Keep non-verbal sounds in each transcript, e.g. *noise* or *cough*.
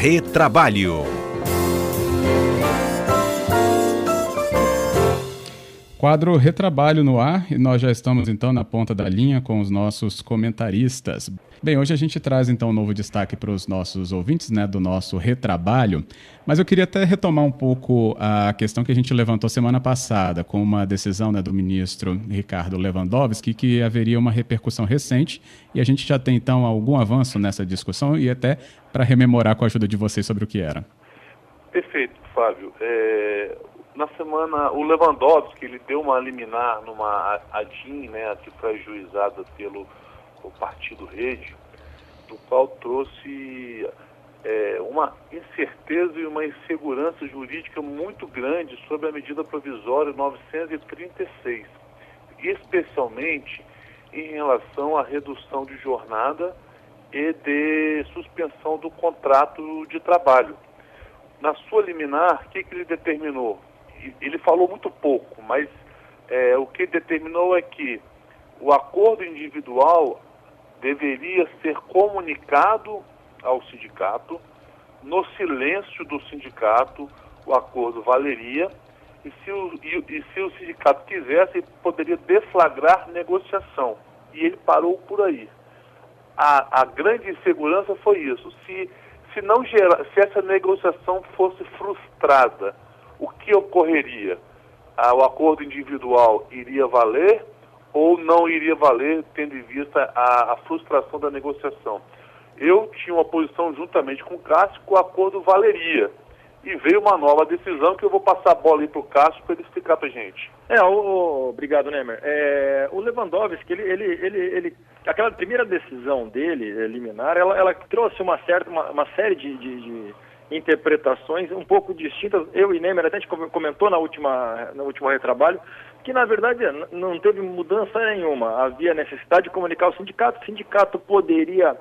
Retrabalho. Quadro Retrabalho no ar e nós já estamos então na ponta da linha com os nossos comentaristas. Bem, hoje a gente traz então um novo destaque para os nossos ouvintes, né, do nosso retrabalho, mas eu queria até retomar um pouco a questão que a gente levantou semana passada com uma decisão né, do ministro Ricardo Lewandowski que haveria uma repercussão recente e a gente já tem então algum avanço nessa discussão e até para rememorar com a ajuda de vocês sobre o que era. Perfeito, Fábio. É, na semana, o Lewandowski, ele deu uma liminar numa ADIM, né, que foi ajuizada pelo Partido Rede, do qual trouxe é, uma incerteza e uma insegurança jurídica muito grande sobre a medida provisória 936, especialmente em relação à redução de jornada e de suspensão do contrato de trabalho. Na sua liminar, o que, que ele determinou? Ele falou muito pouco, mas é, o que determinou é que o acordo individual deveria ser comunicado ao sindicato. No silêncio do sindicato, o acordo valeria. E se o, e, e se o sindicato quisesse, poderia deflagrar negociação. E ele parou por aí. A, a grande insegurança foi isso. Se, se, não gera, se essa negociação fosse frustrada, o que ocorreria? Ah, o acordo individual iria valer ou não iria valer, tendo em vista a, a frustração da negociação. Eu tinha uma posição juntamente com o Cássio que o acordo valeria. E veio uma nova decisão que eu vou passar a bola aí para o Cássio para ele explicar para gente. É, o, obrigado, Nemer. É, o Lewandowski, ele, ele, ele, ele, aquela primeira decisão dele, eliminar, ela, ela trouxe uma certa, uma, uma série de, de, de interpretações um pouco distintas. Eu e Nemer até a gente comentou na última, no último retrabalho que na verdade não teve mudança nenhuma. Havia necessidade de comunicar o sindicato. O sindicato poderia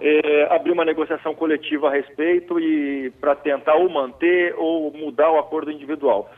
é, abrir uma negociação coletiva a respeito e para tentar ou manter ou mudar o acordo individual.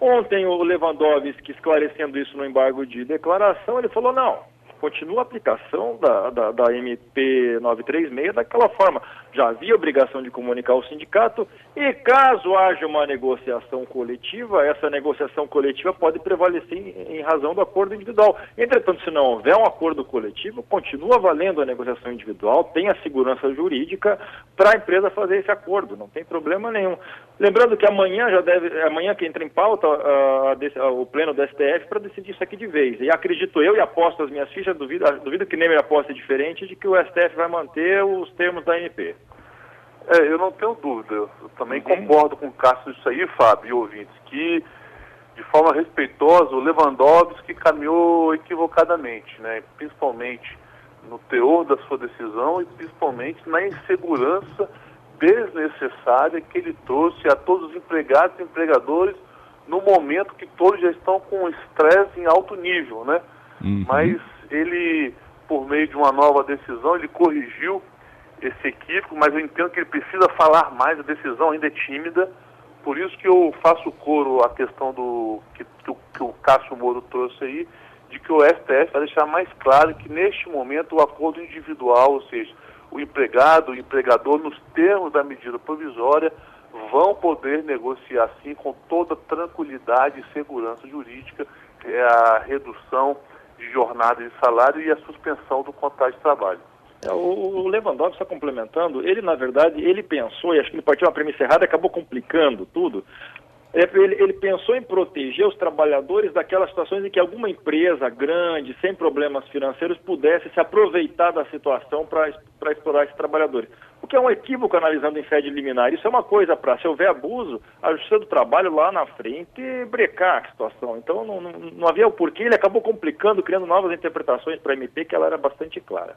Ontem o Lewandowski esclarecendo isso no embargo de declaração, ele falou não, continua a aplicação da, da, da MP 936 daquela forma. Já havia obrigação de comunicar ao sindicato e caso haja uma negociação coletiva, essa negociação coletiva pode prevalecer em, razão do acordo individual. Entretanto, se não houver um acordo coletivo, continua valendo a negociação individual, tem a segurança jurídica para a empresa fazer esse acordo, não tem problema nenhum. Lembrando que amanhã já deve, amanhã que entra em pauta uh, uh, o pleno do STF para decidir isso aqui de vez. E acredito eu e aposto as minhas fichas duvido, duvido que Neymar aposte diferente de que o STF vai manter os termos da ANP. É, eu não tenho dúvida. Eu também uhum. concordo com o Cássio isso aí, Fábio e ouvintes, que de forma respeitosa o Lewandowski caminhou equivocadamente, né? principalmente no teor da sua decisão e principalmente na insegurança desnecessária que ele trouxe a todos os empregados e empregadores no momento que todos já estão com estresse em alto nível, né? Uhum. Mas ele, por meio de uma nova decisão, ele corrigiu esse equívoco, mas eu entendo que ele precisa falar mais, a decisão ainda é tímida, por isso que eu faço coro à questão do que, que, que o Cássio Moro trouxe aí, de que o STF vai deixar mais claro que neste momento o acordo individual, ou seja, o empregado, o empregador, nos termos da medida provisória, vão poder negociar sim com toda tranquilidade e segurança jurídica é a redução de jornada de salário e a suspensão do contrato de trabalho. É, o Lewandowski está complementando, ele na verdade, ele pensou, e acho que ele partiu uma premissa errada acabou complicando tudo, é, ele, ele, pensou em proteger os trabalhadores daquelas situações em que alguma empresa grande, sem problemas financeiros, pudesse se aproveitar da situação para explorar esses trabalhadores. O que é um equívoco analisando em sede liminar. Isso é uma coisa para, se houver abuso, a Justiça do Trabalho lá na frente brecar a situação. Então não, não, não havia o porquê, ele acabou complicando, criando novas interpretações para a MP, que ela era bastante clara.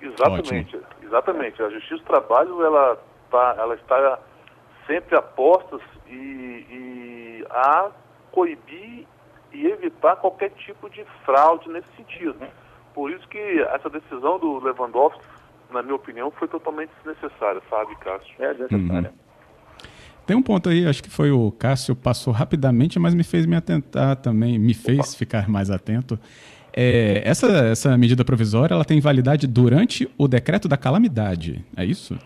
Exatamente, Ótimo. exatamente. A Justiça do Trabalho ela, tá, ela está sempre a postos e, e a coibir e evitar qualquer tipo de fraude nesse sentido. Por isso que essa decisão do Lewandowski, na minha opinião, foi totalmente desnecessária, sabe, Cássio? É desnecessária. Uhum. Tem um ponto aí, acho que foi o Cássio, passou rapidamente, mas me fez me atentar também, me fez Opa. ficar mais atento. É, essa, essa medida provisória ela tem validade durante o decreto da calamidade, é isso?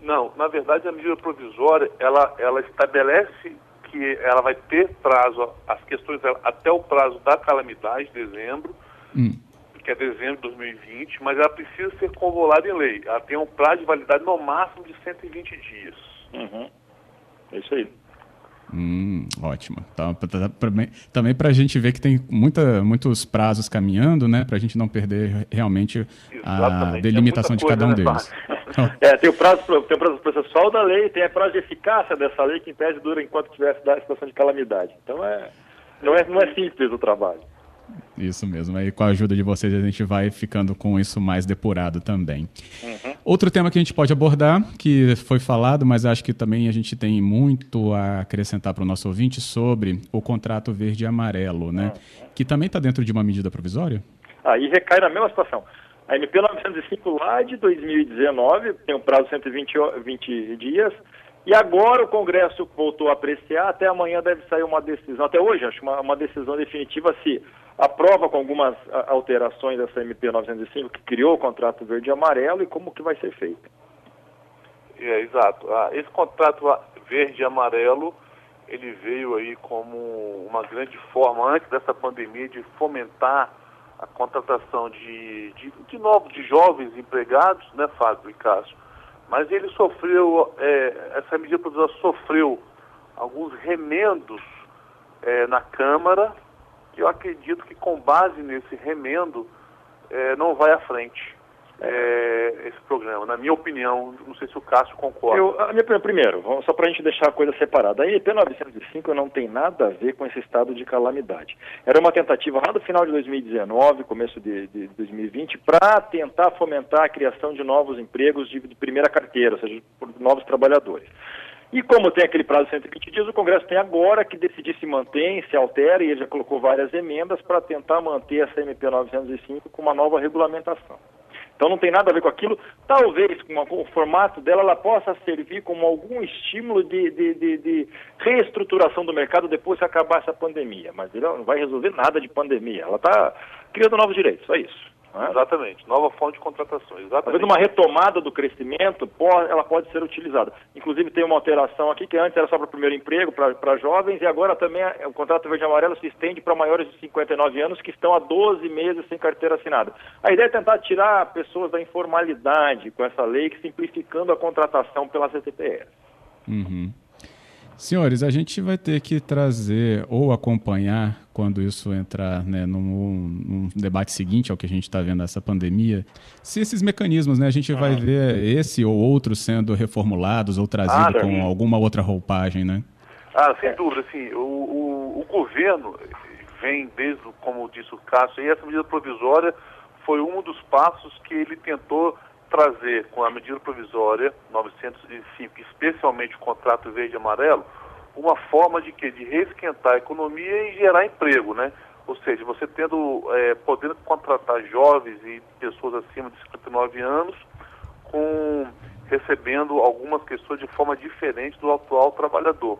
Não, na verdade a medida provisória, ela, ela estabelece que ela vai ter prazo, as questões até o prazo da calamidade, dezembro, hum. que é dezembro de 2020, mas ela precisa ser convolada em lei. Ela tem um prazo de validade no máximo de 120 dias. Uhum. É isso aí. Hum, ótimo. Então, também para a gente ver que tem muita, muitos prazos caminhando, né? Para a gente não perder realmente Exatamente. a delimitação de cada um né, deles. é, tem o prazo, tem o prazo processual da lei, tem a prazo de eficácia dessa lei que em tese dura enquanto tiver a situação de calamidade. Então é, não é, não é simples o trabalho. Isso mesmo. Aí com a ajuda de vocês a gente vai ficando com isso mais depurado também. Uhum. Outro tema que a gente pode abordar, que foi falado, mas acho que também a gente tem muito a acrescentar para o nosso ouvinte sobre o contrato verde e amarelo, né? Uhum. Que também está dentro de uma medida provisória? Aí recai na mesma situação. A MP 905 lá de 2019 tem um prazo de 120 20 dias e agora o Congresso voltou a apreciar, até amanhã deve sair uma decisão, até hoje acho uma, uma decisão definitiva se aprova com algumas alterações essa MP 905 que criou o contrato verde e amarelo e como que vai ser feito. É, exato. Ah, esse contrato verde e amarelo, ele veio aí como uma grande forma, antes dessa pandemia, de fomentar a contratação de, de, de novos, de jovens empregados, né, Fábio e Cássio? Mas ele sofreu, é, essa medida provisória sofreu alguns remendos é, na Câmara, que eu acredito que com base nesse remendo é, não vai à frente é, esse programa, na minha opinião. Não sei se o Cássio concorda. Eu, a minha primeiro, só para a gente deixar a coisa separada, a IP 905 não tem nada a ver com esse estado de calamidade. Era uma tentativa lá do final de 2019, começo de, de 2020, para tentar fomentar a criação de novos empregos de, de primeira carteira, ou seja, por novos trabalhadores. E como tem aquele prazo de 120 dias, o Congresso tem agora que decidir se mantém, se altera, e ele já colocou várias emendas para tentar manter essa MP 905 com uma nova regulamentação. Então não tem nada a ver com aquilo. Talvez com, o formato dela ela possa servir como algum estímulo de, de, de, de, reestruturação do mercado depois que acabar essa pandemia. Mas ela não vai resolver nada de pandemia. Ela está criando novos direitos, só isso. Né? Exatamente, nova fonte de contratações. Exatamente. Talvez uma retomada do crescimento, ela pode ser utilizada. Inclusive tem uma alteração aqui que antes era só para o primeiro emprego, para jovens, e agora também o contrato verde amarelo se estende para maiores de 59 anos que estão há 12 meses sem carteira assinada. A ideia é tentar tirar pessoas da informalidade com essa lei, simplificando a contratação pela CTPS. Uhum. Senhores, a gente vai ter que trazer ou acompanhar quando isso entrar né, num, num, debate seguinte ao que a gente está vendo essa pandemia, se esses mecanismos, né, a gente vai ver esse ou outro sendo reformulados ou trazido ah, com alguma outra roupagem, né? Ah, sem dúvida, assim, o, o, o, governo vem desde, como disse o Cássio, e essa medida provisória foi um dos passos que ele tentou trazer com a medida provisória 905, especialmente o contrato verde e amarelo, uma forma de que de reesquentar a economia e gerar emprego, né? Ou seja, você tendo é, podendo contratar jovens e pessoas acima de 59 anos, com recebendo algumas questões de forma diferente do atual trabalhador.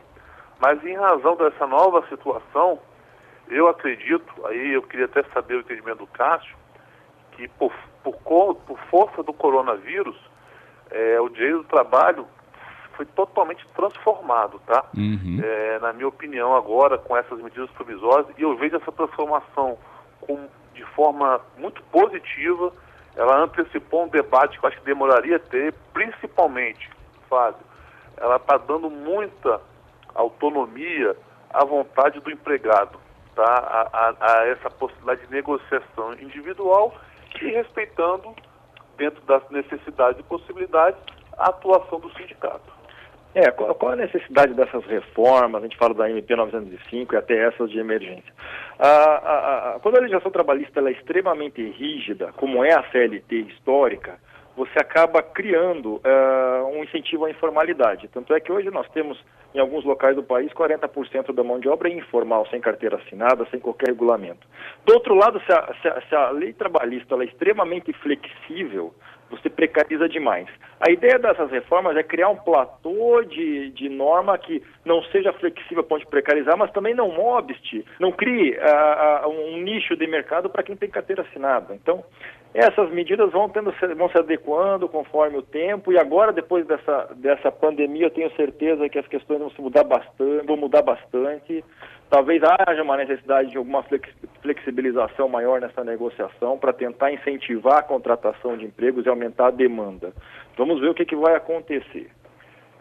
Mas em razão dessa nova situação, eu acredito, aí eu queria até saber o entendimento do Cássio, que por, por, por força do coronavírus, é, o direito do trabalho foi totalmente transformado, tá? Uhum. É, na minha opinião, agora, com essas medidas provisórias, e eu vejo essa transformação com, de forma muito positiva. Ela antecipou um debate que eu acho que demoraria a ter, principalmente, Fábio, ela está dando muita autonomia à vontade do empregado, tá? a, a, a essa possibilidade de negociação individual e respeitando, dentro das necessidades e possibilidades, a atuação do sindicato. É, qual, a necessidade dessas reformas? A gente fala da MP 905 e até essas de emergência. A, a, a, quando a legislação trabalhista é extremamente rígida, como é a CLT histórica, você acaba criando uh, um incentivo à informalidade. Tanto é que hoje nós temos, em alguns locais do país, 40% da mão de obra informal, sem carteira assinada, sem qualquer regulamento. Do outro lado, se a, se a, se a lei trabalhista é extremamente flexível, você precariza demais. A ideia dessas reformas é criar um platô de, de norma que não seja flexível a ponto de precarizar, mas também não obste, não crie uh, um nicho de mercado para quem tem carteira assinada. Então, essas medidas vão, tendo, vão se adequando conforme o tempo e agora, depois dessa, dessa pandemia, eu tenho certeza que as questões vão se mudar bastante, vão mudar bastante. Talvez haja uma necessidade de alguma flexibilização maior nessa negociação para tentar incentivar a contratação de empregos e aumentar a demanda. Vamos ver o que, que vai acontecer.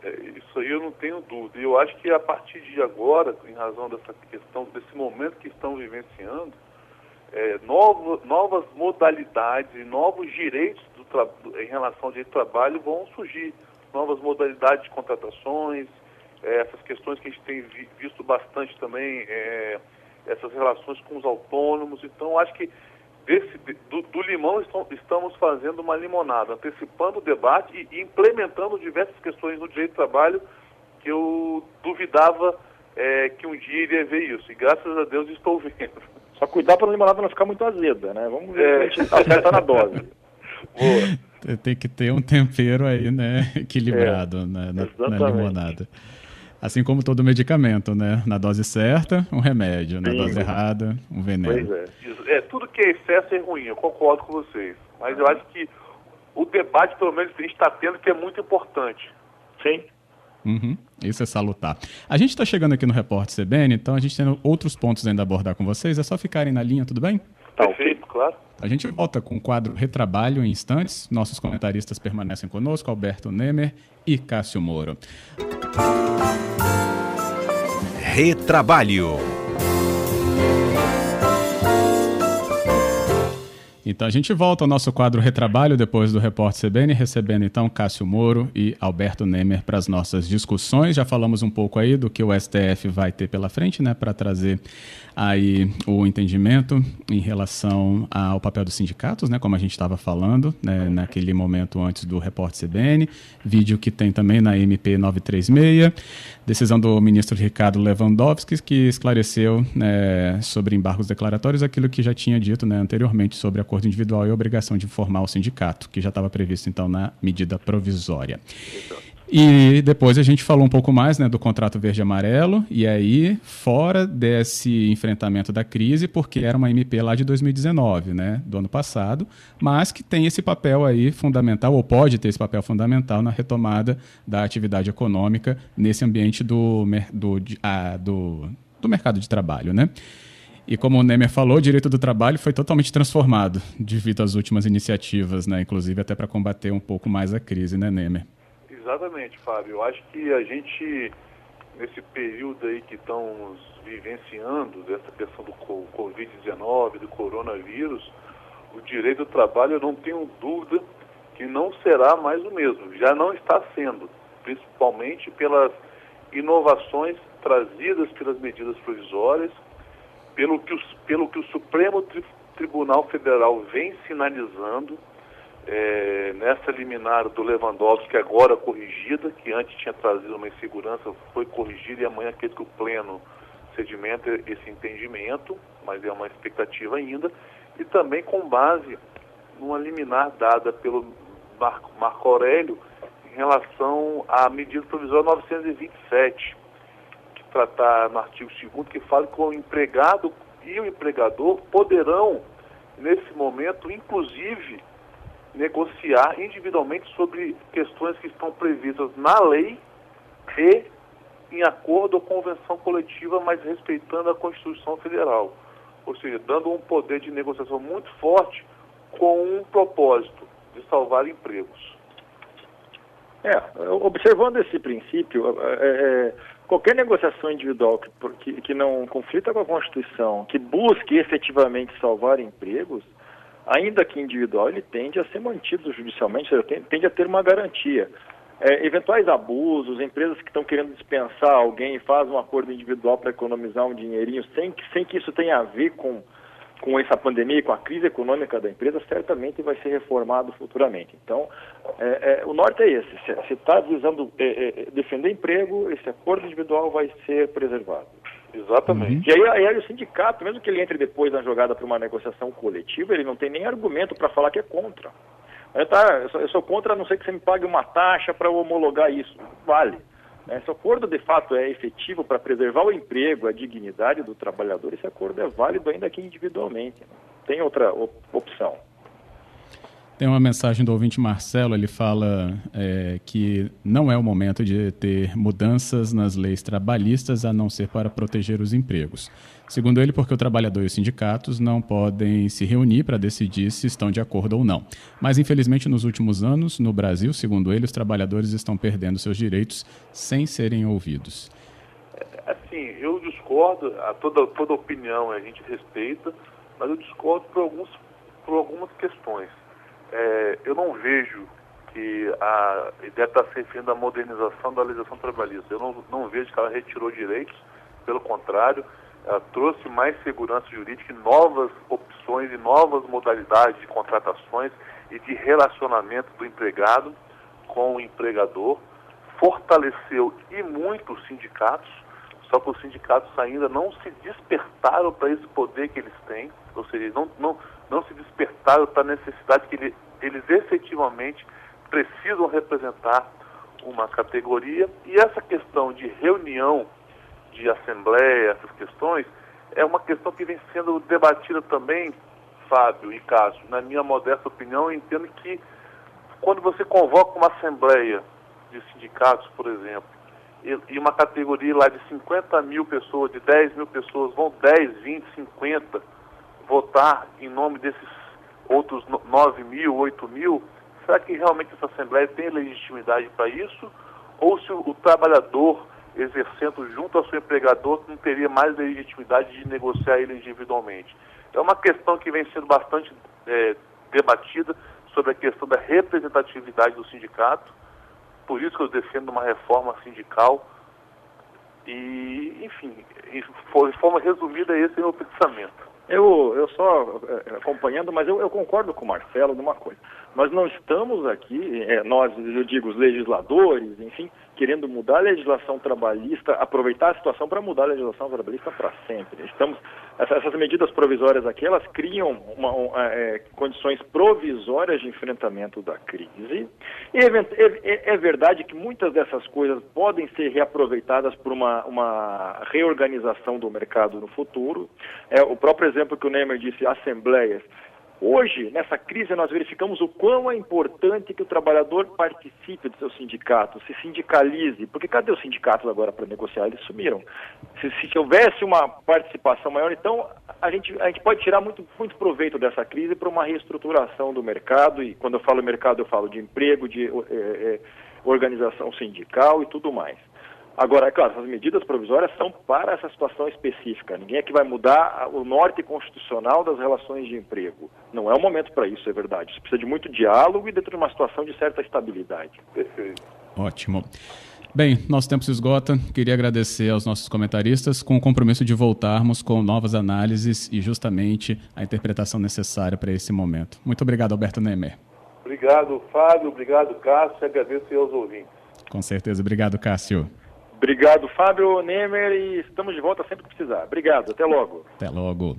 É, isso aí eu não tenho dúvida. Eu acho que a partir de agora, em razão dessa questão, desse momento que estão vivenciando, é, novo, novas modalidades novos direitos do em relação ao direito do trabalho vão surgir. Novas modalidades de contratações, é, essas questões que a gente tem vi, visto bastante também, é, essas relações com os autônomos. Então, acho que desse, do, do limão estamos fazendo uma limonada, antecipando o debate e implementando diversas questões no direito do trabalho que eu duvidava é, que um dia iria ver isso. E graças a Deus estou *laughs* vendo. Só cuidar para a limonada não ficar muito azeda, né? Vamos ver é. se a gente acerta na dose. *laughs* Boa. Tem que ter um tempero aí, né? *laughs* Equilibrado é, na, na, na, limonada. Assim como todo medicamento, né? Na dose certa, um remédio. Sim. Na dose errada, um veneno. Pois é. é. Tudo que é excesso é ruim, eu concordo com vocês. Mas eu acho que o debate, pelo menos, a gente está tendo, que é muito importante. Sim. Uhum, isso é salutar. A gente está chegando aqui no Repórter CBN, então a gente tem outros pontos ainda a abordar com vocês. É só ficarem na linha, tudo bem? Tá claro. A gente volta com o quadro Retrabalho em instantes. Nossos comentaristas permanecem conosco, Alberto Nemer e Cássio Moro. Retrabalho. Então a gente volta ao nosso quadro Retrabalho depois do Repórter CBN, recebendo então Cássio Moro e Alberto Nemer para as nossas discussões. Já falamos um pouco aí do que o STF vai ter pela frente, né, para trazer aí o entendimento em relação ao papel dos sindicatos, né, como a gente estava falando, né, naquele momento antes do Repórter CBN, vídeo que tem também na MP 936, decisão do ministro Ricardo Lewandowski, que esclareceu né, sobre embargos declaratórios aquilo que já tinha dito né, anteriormente sobre acordo individual e obrigação de informar o sindicato, que já estava previsto então na medida provisória. E depois a gente falou um pouco mais né, do contrato verde-amarelo, e aí, fora desse enfrentamento da crise, porque era uma MP lá de 2019, né, do ano passado, mas que tem esse papel aí fundamental, ou pode ter esse papel fundamental na retomada da atividade econômica nesse ambiente do, do, ah, do, do mercado de trabalho. Né? E como o Nemer falou, o direito do trabalho foi totalmente transformado devido às últimas iniciativas, né? inclusive até para combater um pouco mais a crise, né, Nemer? Exatamente, Fábio. Eu acho que a gente, nesse período aí que estamos vivenciando, dessa questão do Covid-19, do coronavírus, o direito do trabalho, eu não tenho dúvida que não será mais o mesmo. Já não está sendo, principalmente pelas inovações trazidas pelas medidas provisórias, pelo que, os, pelo que o Supremo Tribunal Federal vem sinalizando é, nessa liminar do Lewandowski, agora corrigida, que antes tinha trazido uma insegurança, foi corrigida e amanhã acredito que o pleno sedimenta esse entendimento, mas é uma expectativa ainda, e também com base numa liminar dada pelo Marco, Marco Aurélio em relação à medida provisória 927, que trata no artigo 2 que fala que o empregado e o empregador poderão, nesse momento, inclusive, negociar individualmente sobre questões que estão previstas na lei e em acordo ou convenção coletiva, mas respeitando a Constituição Federal. Ou seja, dando um poder de negociação muito forte com um propósito de salvar empregos. É, observando esse princípio, é, é, qualquer negociação individual que, que, que não conflita com a Constituição, que busque efetivamente salvar empregos, ainda que individual, ele tende a ser mantido judicialmente, tende a ter uma garantia. É, eventuais abusos, empresas que estão querendo dispensar alguém e fazem um acordo individual para economizar um dinheirinho, sem sem que isso tenha a ver com, com essa pandemia e com a crise econômica da empresa, certamente vai ser reformado futuramente. Então, é, é, o norte é esse: se está visando é, é, defender emprego, esse acordo individual vai ser preservado. Exatamente. Uhum. E aí, aí, o sindicato, mesmo que ele entre depois na jogada para uma negociação coletiva, ele não tem nem argumento para falar que é contra. Eu, tá, eu, sou, eu sou contra, a não ser que você me pague uma taxa para homologar isso. Vale. Né? Esse acordo, de fato, é efetivo para preservar o emprego, a dignidade do trabalhador. Esse acordo é válido ainda aqui individualmente. Não tem outra op opção. Tem uma mensagem do ouvinte Marcelo, ele fala é, que não é o momento de ter mudanças nas leis trabalhistas, a não ser para proteger os empregos. Segundo ele, porque o trabalhador e os sindicatos não podem se reunir para decidir se estão de acordo ou não. Mas, infelizmente, nos últimos anos, no Brasil, segundo ele, os trabalhadores estão perdendo seus direitos sem serem ouvidos. Assim, eu discordo, a toda, toda opinião a gente respeita, mas eu discordo por, alguns, por algumas questões é, eu não vejo que a ideia está se referindo à modernização da legislação trabalhista. Eu não, não vejo que ela retirou direitos, pelo contrário, ela trouxe mais segurança jurídica e novas opções e novas modalidades de contratações e de relacionamento do empregado com o empregador, fortaleceu e muito os sindicatos, só que os sindicatos ainda não se despertaram para esse poder que eles têm, ou seja, não, não, não se despertaram para a necessidade que ele, eles efetivamente precisam representar uma categoria. E essa questão de reunião, de assembleia, essas questões, é uma questão que vem sendo debatida também, Fábio e Cássio. Na minha modesta opinião, eu entendo que quando você convoca uma assembleia de sindicatos, por exemplo, e, uma categoria lá de 50 mil pessoas, de 10 mil pessoas, vão 10, 20, 50 votar em nome desses outros 9 mil, 8 mil, será que realmente essa Assembleia tem legitimidade para isso? Ou se o, trabalhador exercendo junto ao seu empregador não teria mais legitimidade de negociar ele individualmente? É uma questão que vem sendo bastante é, debatida sobre a questão da representatividade do sindicato, por isso que eu defendo uma reforma sindical e, enfim, de forma resumida, esse é o meu pensamento. Eu, eu só é, acompanhando, mas eu, eu, concordo com o Marcelo numa coisa. Nós não estamos aqui, é, nós, eu digo, os legisladores, enfim, querendo mudar a legislação trabalhista, aproveitar a situação para mudar a legislação trabalhista para sempre. Estamos, essas medidas provisórias aqui, elas criam uma, uma, é, condições provisórias de enfrentamento da crise. E é, é, verdade que muitas dessas coisas podem ser reaproveitadas por uma, uma reorganização do mercado no futuro. É, o próprio exemplo que o Neymer disse, assembleias, Hoje, nessa crise, nós verificamos o quão é importante que o trabalhador participe do seu sindicato, se sindicalize, porque cadê os sindicatos agora para negociar? Eles sumiram. Se, se, houvesse uma participação maior, então a gente, a gente pode tirar muito, muito proveito dessa crise para uma reestruturação do mercado, e quando eu falo mercado, eu falo de emprego, de é, é, organização sindical e tudo mais. Agora, é claro, essas medidas provisórias são para essa situação específica. Ninguém é que vai mudar o norte constitucional das relações de emprego. Não é o momento para isso, é verdade. Isso precisa de muito diálogo e dentro de uma situação de certa estabilidade. Perfeito. Ótimo. Bem, nosso tempo se esgota. Queria agradecer aos nossos comentaristas com o compromisso de voltarmos com novas análises e justamente a interpretação necessária para esse momento. Muito obrigado, Alberto Nemer. Obrigado, Fábio. Obrigado, Cássio. Agradeço aos ouvintes. Com certeza. Obrigado, Cássio. Obrigado, Fábio Nemer, e estamos de volta sempre que precisar. Obrigado, até logo. Até logo.